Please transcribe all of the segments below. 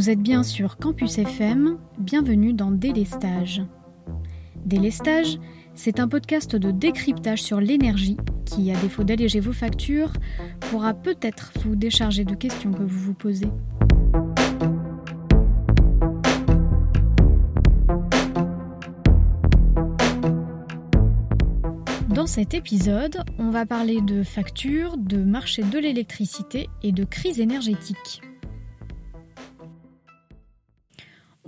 Vous êtes bien sur Campus FM, bienvenue dans Délestage. Délestage, c'est un podcast de décryptage sur l'énergie qui, à défaut d'alléger vos factures, pourra peut-être vous décharger de questions que vous vous posez. Dans cet épisode, on va parler de factures, de marché de l'électricité et de crise énergétique.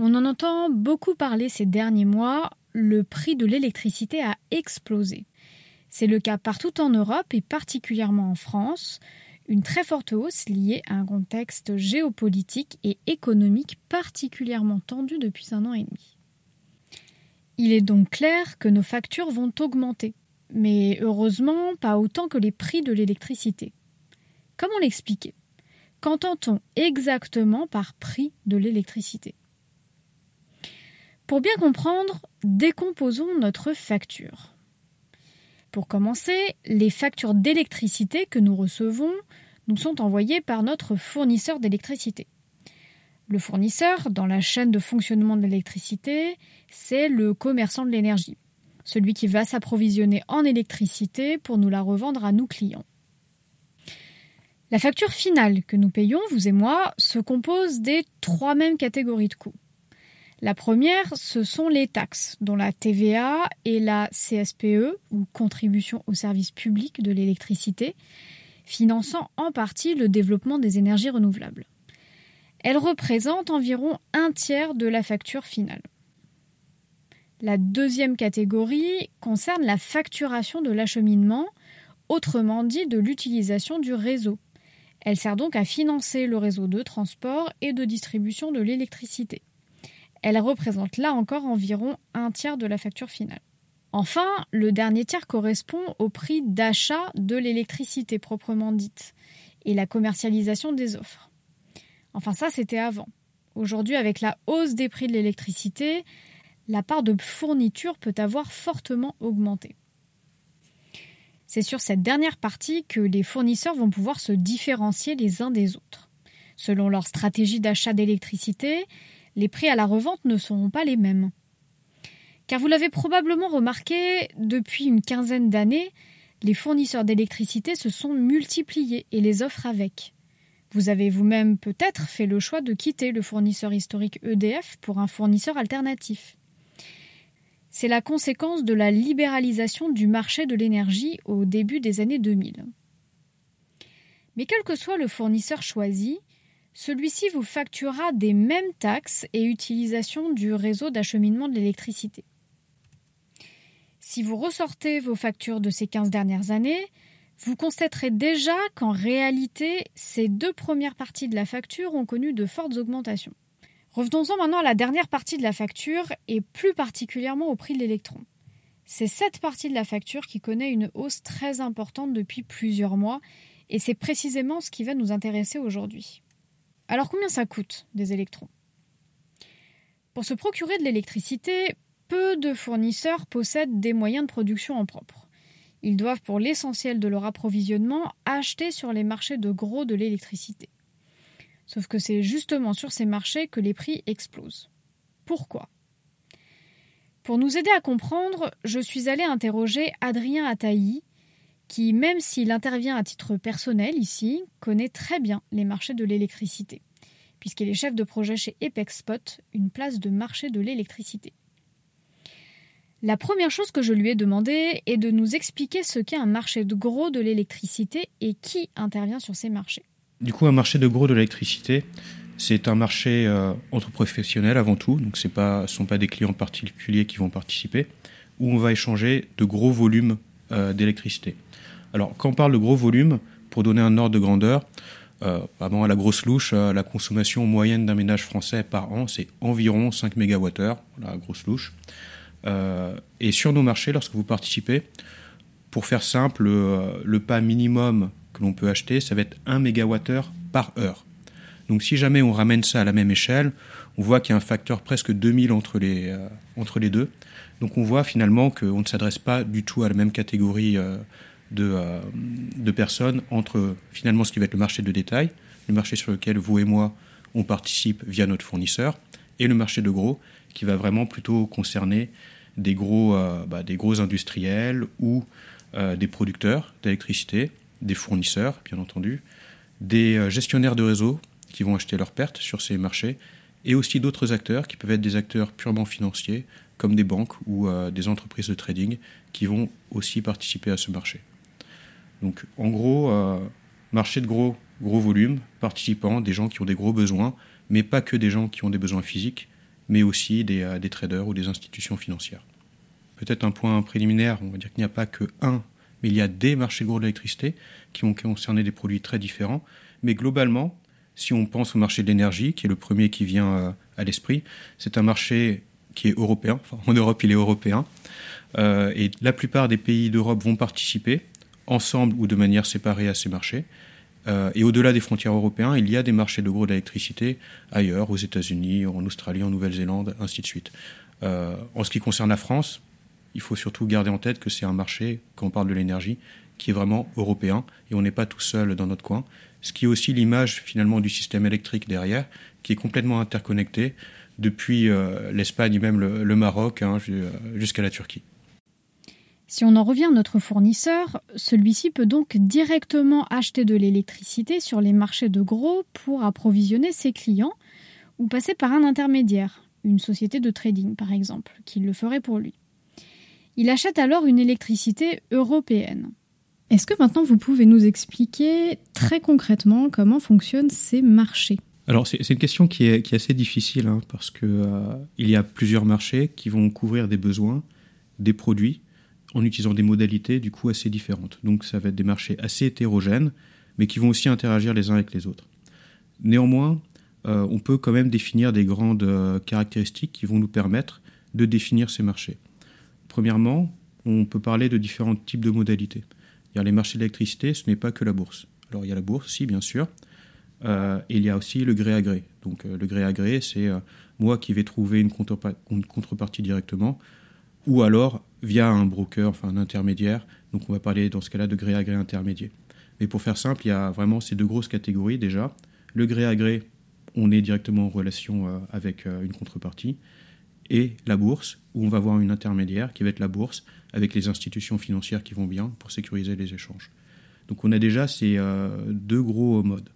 On en entend beaucoup parler ces derniers mois, le prix de l'électricité a explosé. C'est le cas partout en Europe et particulièrement en France, une très forte hausse liée à un contexte géopolitique et économique particulièrement tendu depuis un an et demi. Il est donc clair que nos factures vont augmenter mais heureusement pas autant que les prix de l'électricité. Comment l'expliquer? Qu'entend-on exactement par prix de l'électricité? Pour bien comprendre, décomposons notre facture. Pour commencer, les factures d'électricité que nous recevons nous sont envoyées par notre fournisseur d'électricité. Le fournisseur, dans la chaîne de fonctionnement de l'électricité, c'est le commerçant de l'énergie celui qui va s'approvisionner en électricité pour nous la revendre à nous clients. La facture finale que nous payons, vous et moi, se compose des trois mêmes catégories de coûts. La première, ce sont les taxes, dont la TVA et la CSPE, ou contribution au service public de l'électricité, finançant en partie le développement des énergies renouvelables. Elles représentent environ un tiers de la facture finale. La deuxième catégorie concerne la facturation de l'acheminement, autrement dit de l'utilisation du réseau. Elle sert donc à financer le réseau de transport et de distribution de l'électricité. Elle représente là encore environ un tiers de la facture finale. Enfin, le dernier tiers correspond au prix d'achat de l'électricité proprement dite et la commercialisation des offres. Enfin ça c'était avant. Aujourd'hui avec la hausse des prix de l'électricité, la part de fourniture peut avoir fortement augmenté. C'est sur cette dernière partie que les fournisseurs vont pouvoir se différencier les uns des autres. Selon leur stratégie d'achat d'électricité, les prix à la revente ne seront pas les mêmes. Car vous l'avez probablement remarqué, depuis une quinzaine d'années, les fournisseurs d'électricité se sont multipliés et les offres avec. Vous avez vous-même peut-être fait le choix de quitter le fournisseur historique EDF pour un fournisseur alternatif. C'est la conséquence de la libéralisation du marché de l'énergie au début des années 2000. Mais quel que soit le fournisseur choisi, celui-ci vous facturera des mêmes taxes et utilisation du réseau d'acheminement de l'électricité. Si vous ressortez vos factures de ces 15 dernières années, vous constaterez déjà qu'en réalité, ces deux premières parties de la facture ont connu de fortes augmentations. Revenons-en maintenant à la dernière partie de la facture et plus particulièrement au prix de l'électron. C'est cette partie de la facture qui connaît une hausse très importante depuis plusieurs mois et c'est précisément ce qui va nous intéresser aujourd'hui. Alors combien ça coûte des électrons? Pour se procurer de l'électricité, peu de fournisseurs possèdent des moyens de production en propre. Ils doivent pour l'essentiel de leur approvisionnement acheter sur les marchés de gros de l'électricité. Sauf que c'est justement sur ces marchés que les prix explosent. Pourquoi? Pour nous aider à comprendre, je suis allée interroger Adrien Ataï, qui, même s'il intervient à titre personnel ici, connaît très bien les marchés de l'électricité, puisqu'il est chef de projet chez Spot, une place de marché de l'électricité. La première chose que je lui ai demandé est de nous expliquer ce qu'est un marché de gros de l'électricité et qui intervient sur ces marchés. Du coup, un marché de gros de l'électricité, c'est un marché euh, entre professionnels avant tout, donc ce ne sont pas des clients particuliers qui vont participer, où on va échanger de gros volumes euh, d'électricité. Alors, quand on parle de gros volumes, pour donner un ordre de grandeur, euh, à la grosse louche, euh, la consommation moyenne d'un ménage français par an, c'est environ 5 MWh, la grosse louche. et sur nos marchés, lorsque vous participez, pour faire simple, le pas minimum que l'on peut acheter, ça va être 1 MWh par heure. Donc si jamais on ramène ça à la même échelle, on voit qu'il y a un facteur presque 2000 entre les, euh, entre les deux. Donc on voit finalement qu'on ne s'adresse pas du tout à la même catégorie euh, de, euh, de, personnes entre finalement ce qui va être le marché de détail, le marché sur lequel vous et moi on participe via notre fournisseur, et le marché de gros, qui va vraiment plutôt concerner des gros, euh, bah, des gros industriels ou euh, des producteurs d'électricité, des fournisseurs, bien entendu, des gestionnaires de réseau qui vont acheter leurs pertes sur ces marchés, et aussi d'autres acteurs qui peuvent être des acteurs purement financiers, comme des banques ou des entreprises de trading, qui vont aussi participer à ce marché. Donc en gros, marché de gros, gros volume, participants, des gens qui ont des gros besoins, mais pas que des gens qui ont des besoins physiques, mais aussi des, euh, des traders ou des institutions financières. Peut-être un point préliminaire, on va dire qu'il n'y a pas que un, mais il y a des marchés gros de l'électricité qui vont concerner des produits très différents. Mais globalement, si on pense au marché de l'énergie, qui est le premier qui vient euh, à l'esprit, c'est un marché qui est européen. Enfin, en Europe, il est européen. Euh, et la plupart des pays d'Europe vont participer, ensemble ou de manière séparée, à ces marchés. Euh, et au-delà des frontières européennes, il y a des marchés de gros d'électricité ailleurs, aux États-Unis, en Australie, en Nouvelle-Zélande, ainsi de suite. Euh, en ce qui concerne la France, il faut surtout garder en tête que c'est un marché, quand on parle de l'énergie, qui est vraiment européen et on n'est pas tout seul dans notre coin. Ce qui est aussi l'image finalement du système électrique derrière, qui est complètement interconnecté depuis euh, l'Espagne et même le, Maroc hein, jusqu'à la Turquie. Si on en revient à notre fournisseur, celui-ci peut donc directement acheter de l'électricité sur les marchés de gros pour approvisionner ses clients ou passer par un intermédiaire, une société de trading par exemple, qui le ferait pour lui. Il achète alors une électricité européenne. Est-ce que maintenant vous pouvez nous expliquer très concrètement comment fonctionnent ces marchés? Alors c'est une question qui est, assez difficile hein, parce qu'il euh, y a plusieurs marchés qui vont couvrir des besoins, des produits en utilisant des modalités du coup assez différentes. Donc ça va être des marchés assez hétérogènes, mais qui vont aussi interagir les uns avec les autres. Néanmoins, euh, on peut quand même définir des grandes euh, caractéristiques qui vont nous permettre de définir ces marchés. Premièrement, on peut parler de différents types de modalités. Les marchés d'électricité, ce n'est pas que la bourse. Alors il y a la bourse, si bien sûr, euh, il y a aussi le gré à gré. Donc le gré à gré, c'est moi qui vais trouver une contrepartie directement ou alors via un broker, enfin un intermédiaire. Donc on va parler dans ce cas-là de gré à gré intermédiaire. Mais pour faire simple, il y a vraiment ces deux grosses catégories déjà. Le gré à gré, on est directement en relation euh, avec euh, une contrepartie. Et la bourse, où on va avoir une intermédiaire qui va être la bourse avec les institutions financières qui vont bien pour sécuriser les échanges. Donc on a déjà ces euh, deux gros modes.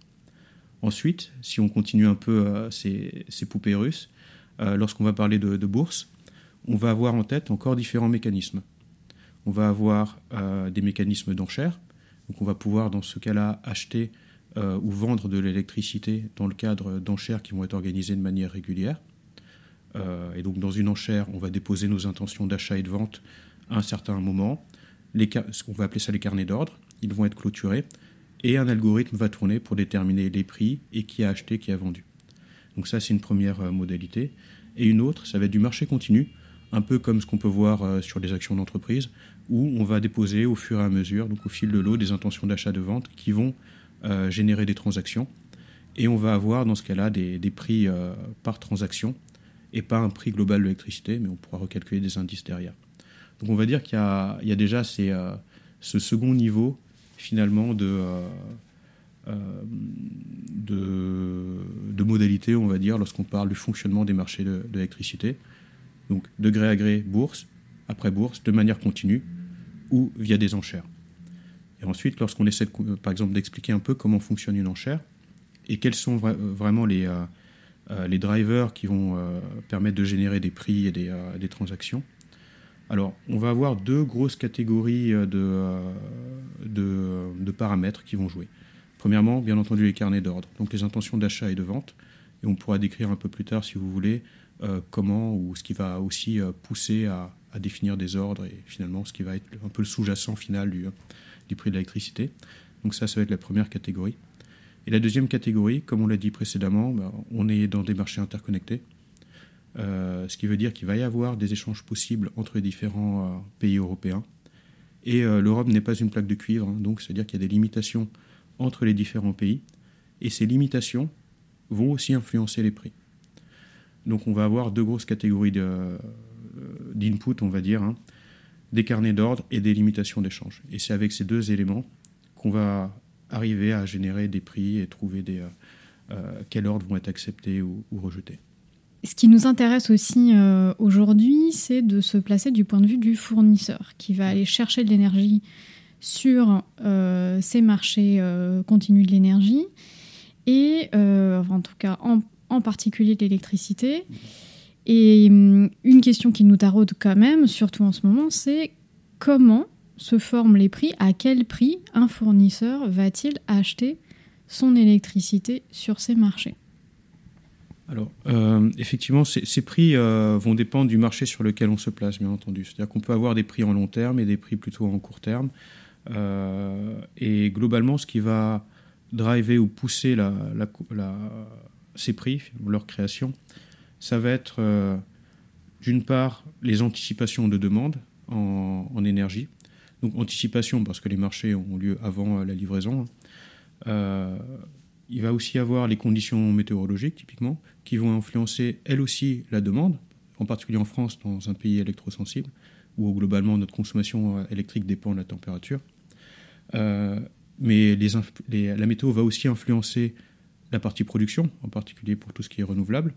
Ensuite, si on continue un peu ces, poupées russes, lorsqu'on va parler de bourse, on va avoir en tête encore différents mécanismes. On va avoir euh, des mécanismes d'enchères, on va pouvoir dans ce cas-là acheter euh, ou vendre de l'électricité dans le cadre d'enchères qui vont être organisées de manière régulière. Euh, et donc dans une enchère, on va déposer nos intentions d'achat et de vente à un certain moment. On va appeler ça les carnets d'ordre. Ils vont être clôturés et un algorithme va tourner pour déterminer les prix et qui a acheté, qui a vendu. Donc ça, c'est une première modalité. Et une autre, ça va être du marché continu un peu comme ce qu'on peut voir euh, sur les actions d'entreprise, où on va déposer au fur et à mesure, donc au fil de l'eau, des intentions d'achat-de-vente qui vont euh, générer des transactions. Et on va avoir dans ce cas-là des, prix euh, par transaction et pas un prix global de l'électricité, mais on pourra recalculer des indices derrière. Donc on va dire qu'il y, a déjà ce second niveau finalement de, de, modalités, on va dire, lorsqu'on parle du fonctionnement des marchés de l'électricité donc de gré à gré, bourse, après bourse, de manière continue, ou via des enchères. Et ensuite, lorsqu'on essaie, par exemple, d'expliquer un peu comment fonctionne une enchère, et quels sont vraiment les, euh, euh, les drivers qui vont euh, permettre de générer des prix et des, transactions, alors on va avoir deux grosses catégories de, de, de paramètres qui vont jouer. Premièrement, bien entendu, les carnets d'ordre, donc les intentions d'achat et de vente, et on pourra décrire un peu plus tard, si vous voulez, euh, comment ou ce qui va aussi euh, pousser à, définir des ordres et finalement ce qui va être un peu le sous-jacent final du, du prix de l'électricité. Donc ça, ça va être la première catégorie. Et la deuxième catégorie, comme on l'a dit précédemment, bah, on est dans des marchés interconnectés, euh, ce qui veut dire qu'il va y avoir des échanges possibles entre les différents pays européens. Et l'Europe n'est pas une plaque de cuivre, hein, donc c'est-à-dire qu'il y a des limitations entre les différents pays, et ces limitations vont aussi influencer les prix. Donc on va avoir deux grosses catégories euh, d'input, on va dire, hein. des carnets d'ordre et des limitations d'échange. Et c'est avec ces deux éléments qu'on va arriver à générer des prix et trouver des, euh, quels ordres vont être acceptés ou, rejetés. Ce qui nous intéresse aussi aujourd'hui, c'est de se placer du point de vue du fournisseur qui va aller chercher de l'énergie sur ces marchés continus de l'énergie et en tout cas en, en particulier l'électricité. Et hum, une question qui nous taraude quand même, surtout en ce moment, c'est comment se forment les prix À quel prix un fournisseur va-t-il acheter son électricité sur ces marchés? Alors, euh, effectivement, ces, prix euh, vont dépendre du marché sur lequel on se place, bien entendu. C'est-à-dire qu'on peut avoir des prix en long terme et des prix plutôt en court terme. Euh, et globalement, ce qui va driver ou pousser ces prix, leur création, ça va être euh, d'une part les anticipations de demande en, énergie. Donc anticipation parce que les marchés ont lieu avant euh, la livraison. Hein. Euh, il va aussi avoir les conditions météorologiques typiquement qui vont influencer elles aussi la demande, en particulier en France dans un pays électrosensible où globalement notre consommation électrique dépend de la température. mais la météo va aussi influencer la partie production, en particulier pour tout ce qui est renouvelable.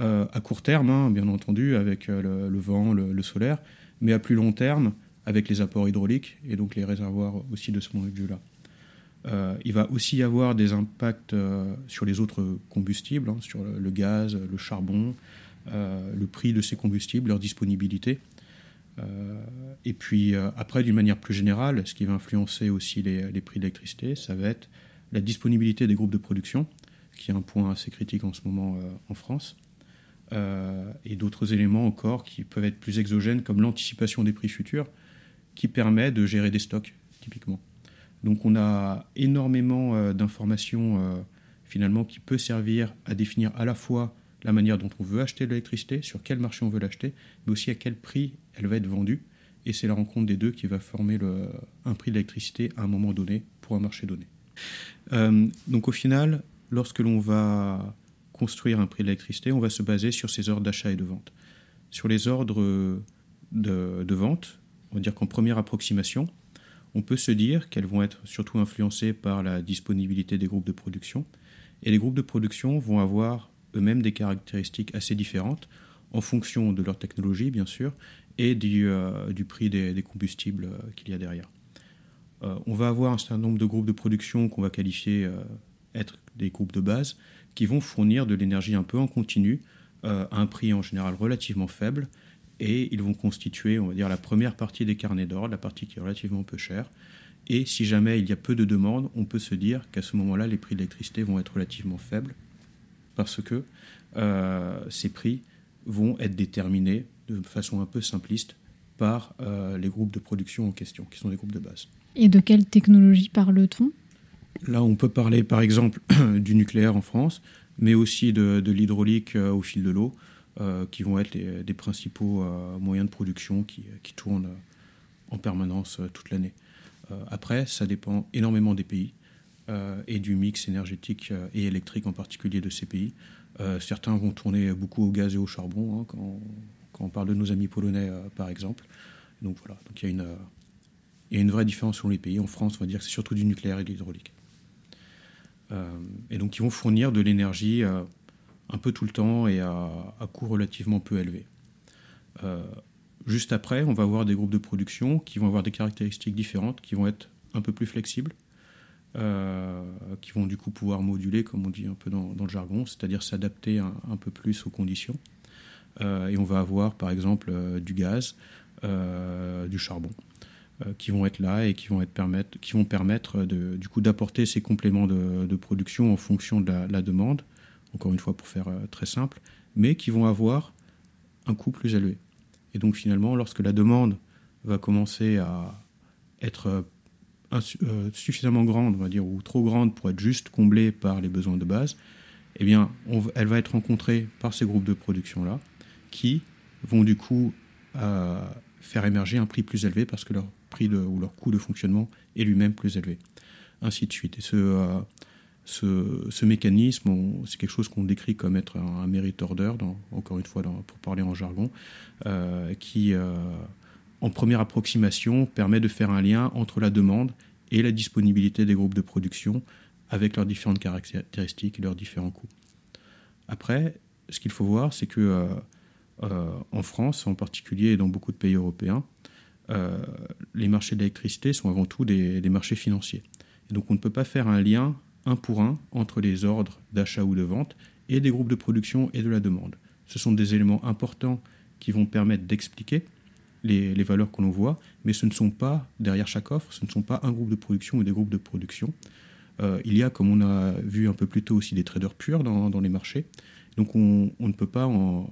Euh, à court terme, hein, bien entendu, avec euh, le, vent, le, solaire, mais à plus long terme, avec les apports hydrauliques et donc les réservoirs aussi de ce point de vue-là. Euh, il va aussi y avoir des impacts sur les autres combustibles, hein, sur le, gaz, le charbon, le prix de ces combustibles, leur disponibilité. et puis après, d'une manière plus générale, ce qui va influencer aussi les, les prix d'électricité, ça va être la disponibilité des groupes de production, qui est un point assez critique en ce moment en France. Euh, et d'autres éléments encore qui peuvent être plus exogènes, comme l'anticipation des prix futurs, qui permet de gérer des stocks, typiquement. Donc on a énormément euh, d'informations euh, finalement qui peut servir à définir à la fois la manière dont on veut acheter l'électricité, sur quel marché on veut l'acheter, mais aussi à quel prix elle va être vendue. Et c'est la rencontre des deux qui va former un prix d'électricité à un moment donné pour un marché donné. Donc au final, lorsque l'on va construire un prix de l'électricité, on va se baser sur ces ordres d'achat et de vente. Sur les ordres de, vente, on va dire qu'en première approximation, on peut se dire qu'elles vont être surtout influencées par la disponibilité des groupes de production. Et les groupes de production vont avoir eux-mêmes des caractéristiques assez différentes en fonction de leur technologie, bien sûr, et du, euh, prix des, combustibles euh, qu'il y a derrière. Euh, on va avoir un certain nombre de groupes de production qu'on va qualifier être des groupes de base, qui vont fournir de l'énergie un peu en continu euh, à un prix en général relativement faible et ils vont constituer, on va dire, la première partie des carnets d'ordre, la partie qui est relativement peu chère. Et si jamais il y a peu de demandes, on peut se dire qu'à ce moment-là, les prix de l'électricité vont être relativement faibles parce que euh, ces prix vont être déterminés de façon un peu simpliste par euh, les groupes de production en question, qui sont des groupes de base. Et de quelle technologie parle-t-on? Là, on peut parler par exemple du nucléaire en France, mais aussi de, l'hydraulique euh, au fil de l'eau, euh, qui vont être les, des principaux euh, moyens de production qui, tournent en permanence toute l'année. après, ça dépend énormément des pays et du mix énergétique et électrique en particulier de ces pays. certains vont tourner beaucoup au gaz et au charbon, hein, quand, quand, on parle de nos amis polonais par exemple. Donc voilà, donc il y a une il y a une vraie différence sur les pays. En France, on va dire que c'est surtout du nucléaire et de l'hydraulique. Euh, et donc, ils vont fournir de l'énergie euh, un peu tout le temps et à, coût relativement peu élevé. Euh, juste après, on va avoir des groupes de production qui vont avoir des caractéristiques différentes, qui vont être un peu plus flexibles, qui vont du coup pouvoir moduler, comme on dit un peu dans, le jargon, c'est-à-dire s'adapter un, peu plus aux conditions. et on va avoir par exemple du gaz, du charbon. Euh, qui vont être là et qui vont, être permettre, qui vont permettre du coup d'apporter ces compléments de, production en fonction de la, demande, encore une fois pour faire euh, très simple, mais qui vont avoir un coût plus élevé. Et donc finalement, lorsque la demande va commencer à être euh, suffisamment grande, on va dire, ou trop grande pour être juste comblée par les besoins de base, eh bien, elle va être rencontrée par ces groupes de production-là, qui vont du coup faire émerger un prix plus élevé parce que leur prix ou leur coût de fonctionnement est lui-même plus élevé. Ainsi de suite. Et ce, euh, ce, mécanisme, c'est quelque chose qu'on décrit comme être un, merit order, dans, encore une fois pour parler en jargon, euh, qui, euh, en première approximation, permet de faire un lien entre la demande et la disponibilité des groupes de production avec leurs différentes caractéristiques et leurs différents coûts. Après, ce qu'il faut voir, c'est que en France, en particulier, et dans beaucoup de pays européens, les marchés d'électricité sont avant tout des, marchés financiers. Donc on ne peut pas faire un lien un pour un entre les ordres d'achat ou de vente et des groupes de production et de la demande. Ce sont des éléments importants qui vont permettre d'expliquer les, valeurs que l'on voit, mais ce ne sont pas, derrière chaque offre, ce ne sont pas un groupe de production ou des groupes de production. Euh, il y a, comme on a vu un peu plus tôt aussi, des traders purs dans, les marchés. Donc on, ne peut pas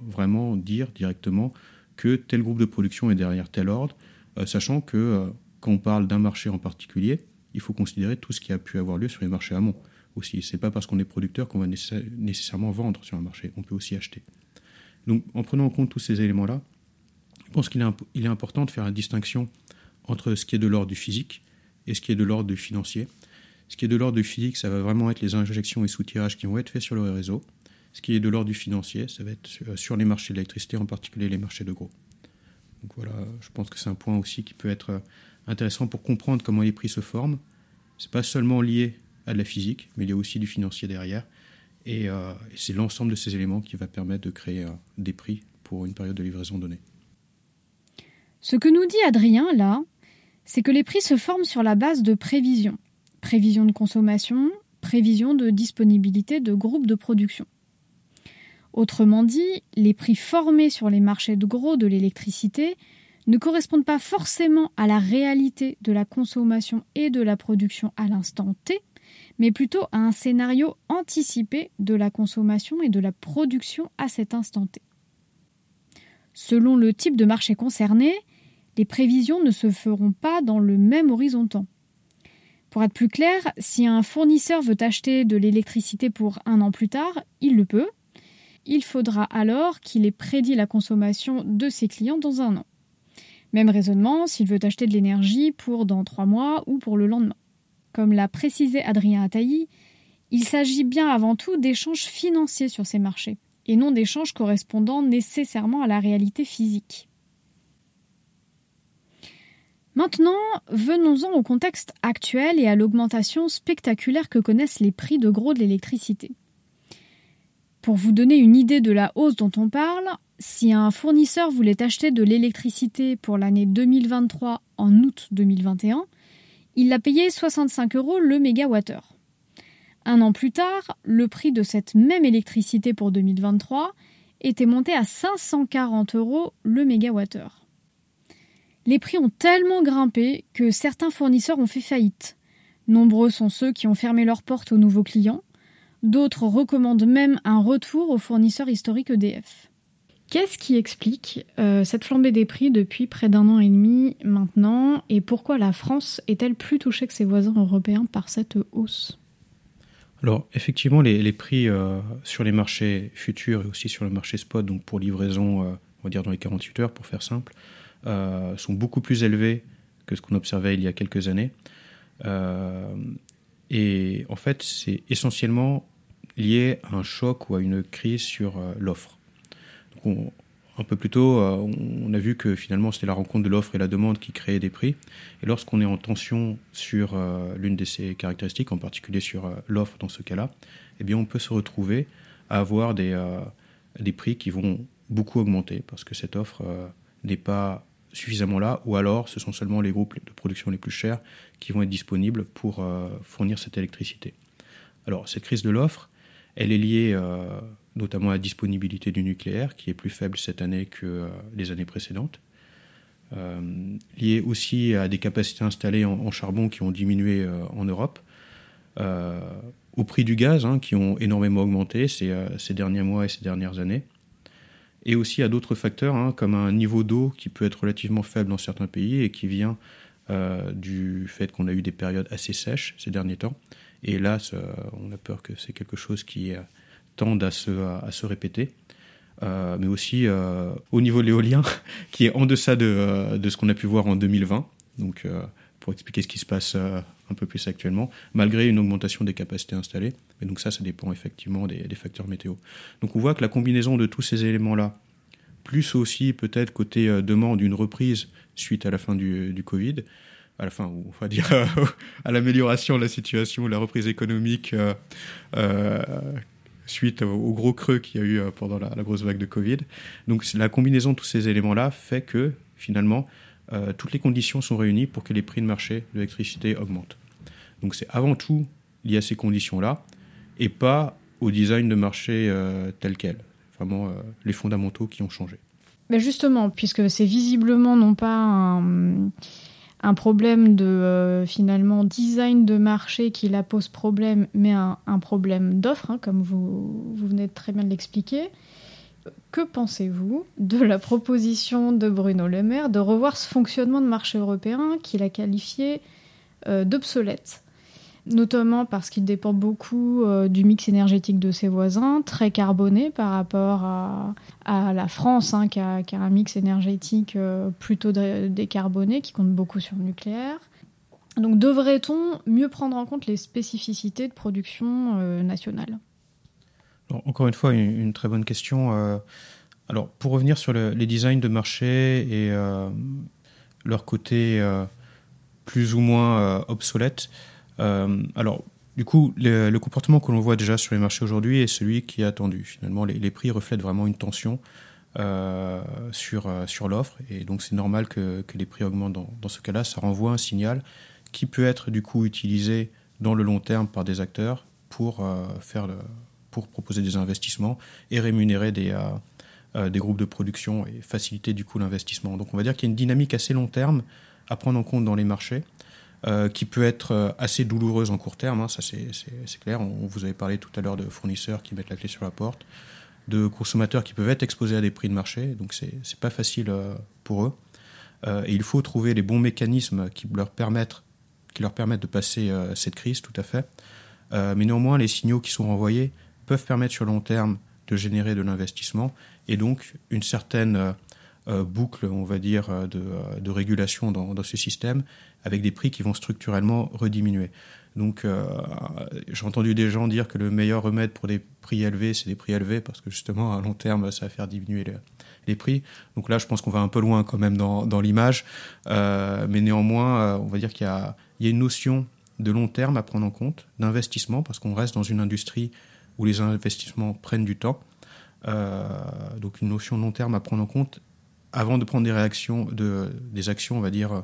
vraiment dire directement que tel groupe de production est derrière tel ordre, euh, sachant que euh, quand on parle d'un marché en particulier, il faut considérer tout ce qui a pu avoir lieu sur les marchés amont aussi. C'est pas parce qu'on est producteur qu'on va nécessairement vendre sur un marché. On peut aussi acheter. Donc, en prenant en compte tous ces éléments-là, je pense qu'il est, important de faire la distinction entre ce qui est de l'ordre du physique et ce qui est de l'ordre du financier. Ce qui est de l'ordre du physique, ça va vraiment être les injections et soutirages qui vont être faits sur le réseau. Ce qui est de l'ordre du financier, ça va être sur les marchés de l'électricité, en particulier les marchés de gros. Donc voilà, je pense que c'est un point aussi qui peut être intéressant pour comprendre comment les prix se forment. C'est pas seulement lié à de la physique, mais il y a aussi du financier derrière. Et, euh, c'est l'ensemble de ces éléments qui va permettre de créer euh, des prix pour une période de livraison donnée. Ce que nous dit Adrien là, c'est que les prix se forment sur la base de prévisions. Prévisions de consommation, prévisions de disponibilité de groupes de production. Autrement dit, les prix formés sur les marchés de gros de l'électricité ne correspondent pas forcément à la réalité de la consommation et de la production à l'instant T, mais plutôt à un scénario anticipé de la consommation et de la production à cet instant T. Selon le type de marché concerné, les prévisions ne se feront pas dans le même horizon temps. Pour être plus clair, si un fournisseur veut acheter de l'électricité pour un an plus tard, il le peut. Il faudra alors qu'il ait prédit la consommation de ses clients dans un an. Même raisonnement s'il veut acheter de l'énergie pour dans trois mois ou pour le lendemain. Comme l'a précisé Adrien Ataï, il s'agit bien avant tout d'échanges financiers sur ces marchés, et non d'échanges correspondant nécessairement à la réalité physique. Maintenant, venons-en au contexte actuel et à l'augmentation spectaculaire que connaissent les prix de gros de l'électricité. Pour vous donner une idée de la hausse dont on parle, si un fournisseur voulait acheter de l'électricité pour l'année 2023 en août 2021, il l'a payé 65 euros le mégawattheure. Un an plus tard, le prix de cette même électricité pour 2023 était monté à 540 euros le mégawattheure. Les prix ont tellement grimpé que certains fournisseurs ont fait faillite. Nombreux sont ceux qui ont fermé leurs portes aux nouveaux clients. D'autres recommandent même un retour aux fournisseurs historiques EDF. Qu'est-ce qui explique euh, cette flambée des prix depuis près d'un an et demi maintenant et pourquoi la France est-elle plus touchée que ses voisins européens par cette hausse? Alors effectivement, les, prix euh, sur les marchés futurs et aussi sur le marché spot, donc pour livraison, euh, on va dire dans les 48 heures pour faire simple, sont beaucoup plus élevés que ce qu'on observait il y a quelques années. et en fait, c'est essentiellement lié à un choc ou à une crise sur l'offre un peu plus tôt, euh, on a vu que finalement c'était la rencontre de l'offre et la demande qui créait des prix. Et lorsqu'on est en tension sur euh, l'une de ces caractéristiques, en particulier sur euh, l'offre dans ce cas-là, eh bien on peut se retrouver à avoir des, des prix qui vont beaucoup augmenter parce que cette offre n'est pas suffisamment là, ou alors ce sont seulement les groupes de production les plus chers qui vont être disponibles pour fournir cette électricité. Alors cette crise de l'offre, elle est liée notamment la disponibilité du nucléaire, qui est plus faible cette année que euh, les années précédentes. Euh, lié aussi à des capacités installées en, charbon qui ont diminué euh, en Europe, au prix du gaz, hein, qui ont énormément augmenté ces, ces, derniers mois et ces dernières années, et aussi à d'autres facteurs, hein, comme un niveau d'eau qui peut être relativement faible dans certains pays et qui vient du fait qu'on a eu des périodes assez sèches ces derniers temps. Et là, on a peur que c'est quelque chose qui à se, à, se répéter. Euh, mais aussi euh, au niveau de l'éolien, qui est en deçà de, euh, ce qu'on a pu voir en 2020. Donc, pour expliquer ce qui se passe un peu plus actuellement, malgré une augmentation des capacités installées. Et donc ça, ça dépend effectivement des, facteurs météo. Donc on voit que la combinaison de tous ces éléments-là, plus aussi peut-être côté demande d'une reprise suite à la fin du Covid, à la fin, on va dire à l'amélioration de la situation, la reprise économique suite au gros creux qu'il y a eu pendant la, grosse vague de Covid. Donc la combinaison de tous ces éléments-là fait que finalement, toutes les conditions sont réunies pour que les prix de marché de l'électricité augmentent. Donc c'est avant tout lié à ces conditions-là et pas au design de marché tel quel. Vraiment les fondamentaux qui ont changé. Mais justement, puisque c'est visiblement non pas un, problème de euh, finalement design de marché qui la pose problème, mais un, problème d'offre, hein, comme vous, vous venez très bien de l'expliquer. Que pensez-vous de la proposition de Bruno Le Maire de revoir ce fonctionnement de marché européen qu'il a qualifié euh, d'obsolète? Notamment parce qu'il dépend beaucoup euh, du mix énergétique de ses voisins, très carboné par rapport à, la France, hein, qui, a, un mix énergétique euh, plutôt décarboné, qui compte beaucoup sur le nucléaire. Donc devrait-on mieux prendre en compte les spécificités de production euh, nationale? Encore une fois, une, très bonne question. alors, pour revenir sur les designs de marché et leur côté plus ou moins obsolète, alors, du coup, le, comportement que l'on voit déjà sur les marchés aujourd'hui est celui qui est attendu. Finalement, les, prix reflètent vraiment une tension euh, sur, euh, sur l'offre, et donc c'est normal que, les prix augmentent. Dans, ce cas-là, ça renvoie un signal qui peut être du coup utilisé dans le long terme par des acteurs pour, faire pour proposer des investissements et rémunérer des, des groupes de production et faciliter du coup l'investissement. Donc on va dire qu'il y a une dynamique assez long terme à prendre en compte dans les marchés euh, qui peut être euh, assez douloureuse en court terme, hein, ça c'est clair. On, vous avait parlé tout à l'heure de fournisseurs qui mettent la clé sur la porte, de consommateurs qui peuvent être exposés à des prix de marché, donc c'est pas facile euh, pour eux. et il faut trouver les bons mécanismes qui leur permettent, qui leur permettent de passer cette crise, tout à fait. mais néanmoins, les signaux qui sont renvoyés peuvent permettre sur long terme de générer de l'investissement et donc une certaine boucle, on va dire, de, de régulation dans, ce système avec des prix qui vont structurellement rediminuer. Donc, euh, j'ai entendu des gens dire que le meilleur remède pour des prix élevés, c'est des prix élevés, parce que justement, à long terme, ça va faire diminuer les, prix. Donc là, je pense qu'on va un peu loin quand même dans, l'image. Euh, mais néanmoins, euh, on va dire qu'il y a une notion de long terme à prendre en compte, d'investissement, parce qu'on reste dans une industrie où les investissements prennent du temps. donc une notion de long terme à prendre en compte avant de prendre des réactions, de, des actions, on va dire,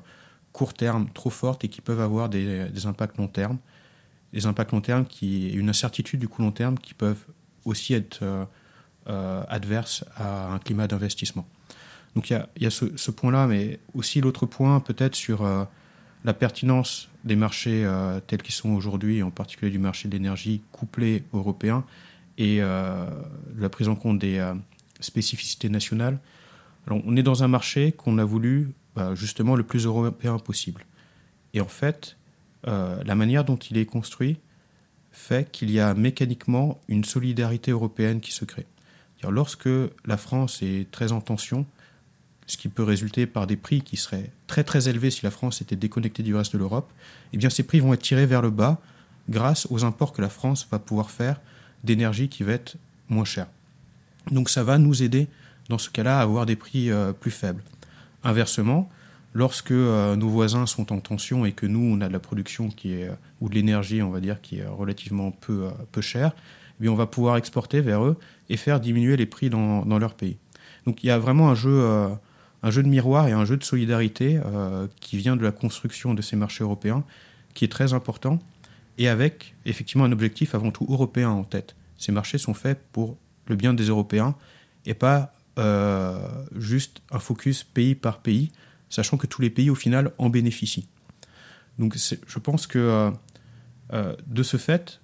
court terme trop fortes et qui peuvent avoir des, impacts long terme. Des impacts long terme qui, une incertitude du coup long terme qui peuvent aussi être euh, euh, adverses à un climat d'investissement. Donc il y a, ce, point-là, mais aussi l'autre point peut-être sur euh, la pertinence des marchés tels qu'ils sont aujourd'hui, en particulier du marché de l'énergie couplé européen, et la prise en compte des spécificités nationales. On est dans un marché qu'on a voulu bah, justement le plus européen possible. Et en fait, euh, la manière dont il est construit fait qu'il y a mécaniquement une solidarité européenne qui se crée. Lorsque la France est très en tension, ce qui peut résulter par des prix qui seraient très très élevés si la France était déconnectée du reste de l'Europe, eh bien ces prix vont être tirés vers le bas grâce aux imports que la France va pouvoir faire d'énergie qui va être moins chère. Donc ça va nous aider dans ce cas-là avoir des prix euh, plus faibles. Inversement, lorsque euh, nos voisins sont en tension et que nous, on a de la production qui est, euh, ou de l'énergie, on va dire, qui est relativement peu, peu chère, eh on va pouvoir exporter vers eux et faire diminuer les prix dans, dans leur pays. Donc il y a vraiment un jeu, un jeu de miroir et un jeu de solidarité qui vient de la construction de ces marchés européens, qui est très important, et avec effectivement un objectif avant tout européen en tête. Ces marchés sont faits pour le bien des Européens et pas juste un focus pays par pays, sachant que tous les pays au final en bénéficient. Donc je pense que euh, euh, de ce fait,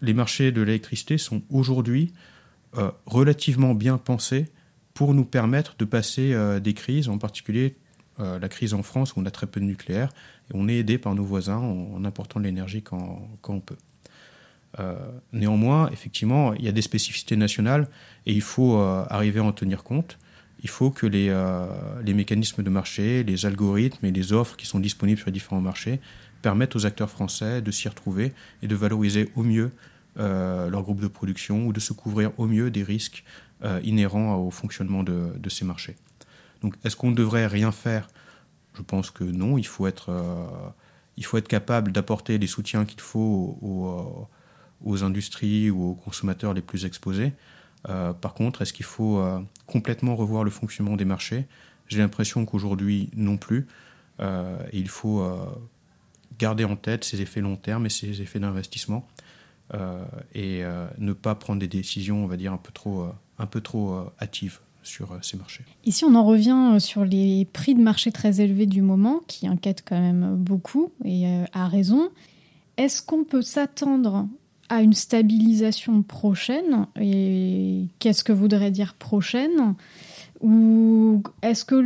les marchés de l'électricité sont aujourd'hui relativement bien pensés pour nous permettre de passer des crises, en particulier la crise en France où on a très peu de nucléaire, et on est aidé par nos voisins en, important de l'énergie quand, quand, on peut. Euh, néanmoins, effectivement, il y a des spécificités nationales et il faut euh, arriver à en tenir compte. Il faut que les, euh, les, mécanismes de marché, les algorithmes et les offres qui sont disponibles sur les différents marchés permettent aux acteurs français de s'y retrouver et de valoriser au mieux leur groupe de production ou de se couvrir au mieux des risques inhérents au fonctionnement de, ces marchés. Donc, est-ce qu'on ne devrait rien faire? Je pense que non, il faut être, il faut être capable d'apporter les soutiens qu'il faut aux, industries ou aux consommateurs les plus exposés. par contre, est-ce qu'il faut complètement revoir le fonctionnement des marchés? J'ai l'impression qu'aujourd'hui, non plus. il faut garder en tête ces effets long terme et ces effets d'investissement euh, et euh, ne pas prendre des décisions, on va dire, un peu trop, euh, un peu trop hâtives sur ces marchés. Ici, on en revient sur les prix de marché très élevés du moment, qui inquiètent quand même beaucoup, et à raison. Est-ce qu'on peut s'attendre à une stabilisation prochaine Et qu'est-ce que voudrait dire prochaine ou est-ce que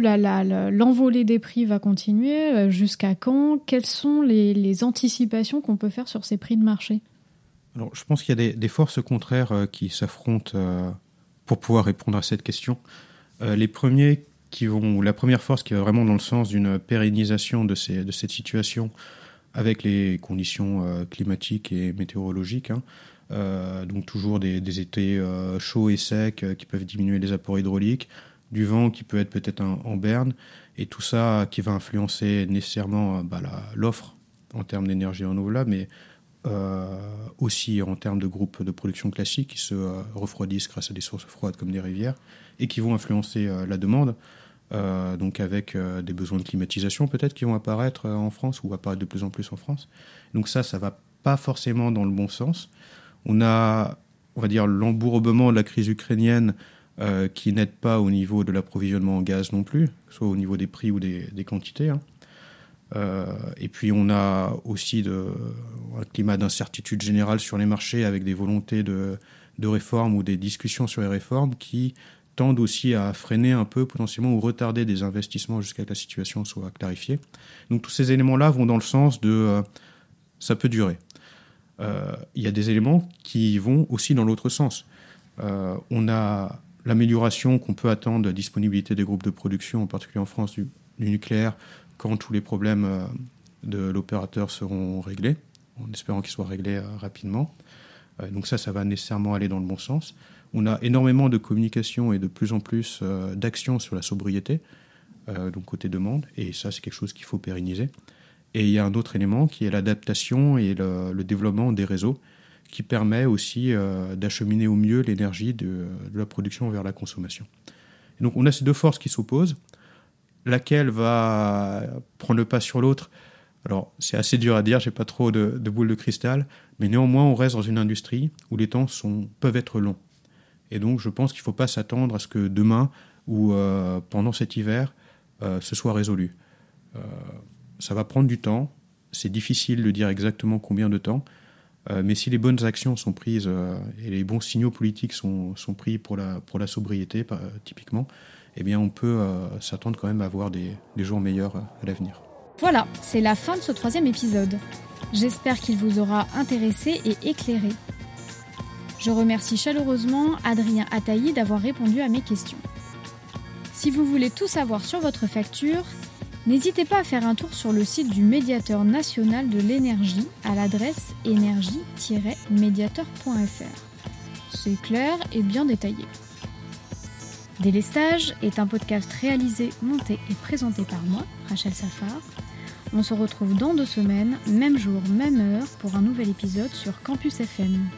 l'envolée des prix va continuer euh, Jusqu'à quand? Quelles sont les, anticipations qu'on peut faire sur ces prix de marché? Alors, je pense qu'il y a des, forces contraires euh, qui s'affrontent euh, pour pouvoir répondre à cette question. les premiers qui vont, la première force qui va vraiment dans le sens d'une pérennisation de, ces, de cette situation avec les conditions climatiques et météorologiques. Hein, donc toujours des, étés chauds et secs qui peuvent diminuer les apports hydrauliques, du vent qui peut être peut-être en, berne, et tout ça qui va influencer nécessairement euh, bah, l'offre en termes d'énergie renouvelable, mais euh, aussi en termes de groupes de production classiques qui se euh, refroidissent grâce à des sources froides comme des rivières, et qui vont influencer la demande. Donc avec des besoins de climatisation peut-être qui vont apparaître en France ou apparaître de plus en plus en France. Donc ça, ça va pas forcément dans le bon sens. On a, on va dire, l'embourbement de la crise ukrainienne euh, qui n'aide pas au niveau de l'approvisionnement en gaz non plus, soit au niveau des prix ou des, quantités. Hein. Euh, et puis on a aussi un climat d'incertitude générale sur les marchés avec des volontés de réformes ou des discussions sur les réformes qui tendent aussi à freiner un peu potentiellement ou retarder des investissements jusqu'à ce que la situation soit clarifiée. Donc tous ces éléments-là vont dans le sens de euh, ça peut durer. Il y a des éléments qui vont aussi dans l'autre sens. on a l'amélioration qu'on peut attendre de la disponibilité des groupes de production, en particulier en France, du, nucléaire, quand tous les problèmes euh, de l'opérateur seront réglés, en espérant qu'ils soient réglés euh, rapidement. Euh, donc ça, ça va nécessairement aller dans le bon sens. On a énormément de communication et de plus en plus d'actions sur la sobriété, donc côté demande, et ça, c'est quelque chose qu'il faut pérenniser. Et il y a un autre élément qui est l'adaptation et le développement des réseaux qui permet aussi euh, d'acheminer au mieux l'énergie de, la production vers la consommation. donc on a ces deux forces qui s'opposent. Laquelle va prendre le pas sur l'autre? Alors c'est assez dur à dire, j'ai pas trop de, de boule de cristal, mais néanmoins on reste dans une industrie où les temps peuvent être longs. Et donc je pense qu'il ne faut pas s'attendre à ce que demain ou euh, pendant cet hiver, euh, ce soit résolu. ça va prendre du temps, c'est difficile de dire exactement combien de temps, euh, mais si les bonnes actions sont prises euh, et les bons signaux politiques sont, sont pris pour la, pour la sobriété, typiquement, eh bien on peut euh, s'attendre quand même à avoir des, des jours meilleurs à l'avenir. Voilà, c'est la fin de ce troisième épisode. J'espère qu'il vous aura intéressé et éclairé. Je remercie chaleureusement Adrien Ataï d'avoir répondu à mes questions. Si vous voulez tout savoir sur votre facture, N'hésitez pas à faire un tour sur le site du médiateur national de l'énergie à l'adresse énergie-médiateur.fr. C'est clair et bien détaillé. Délestage est un podcast réalisé, monté et présenté par moi, Rachel Safar. On se retrouve dans deux semaines, même jour, même heure, pour un nouvel épisode sur Campus FM.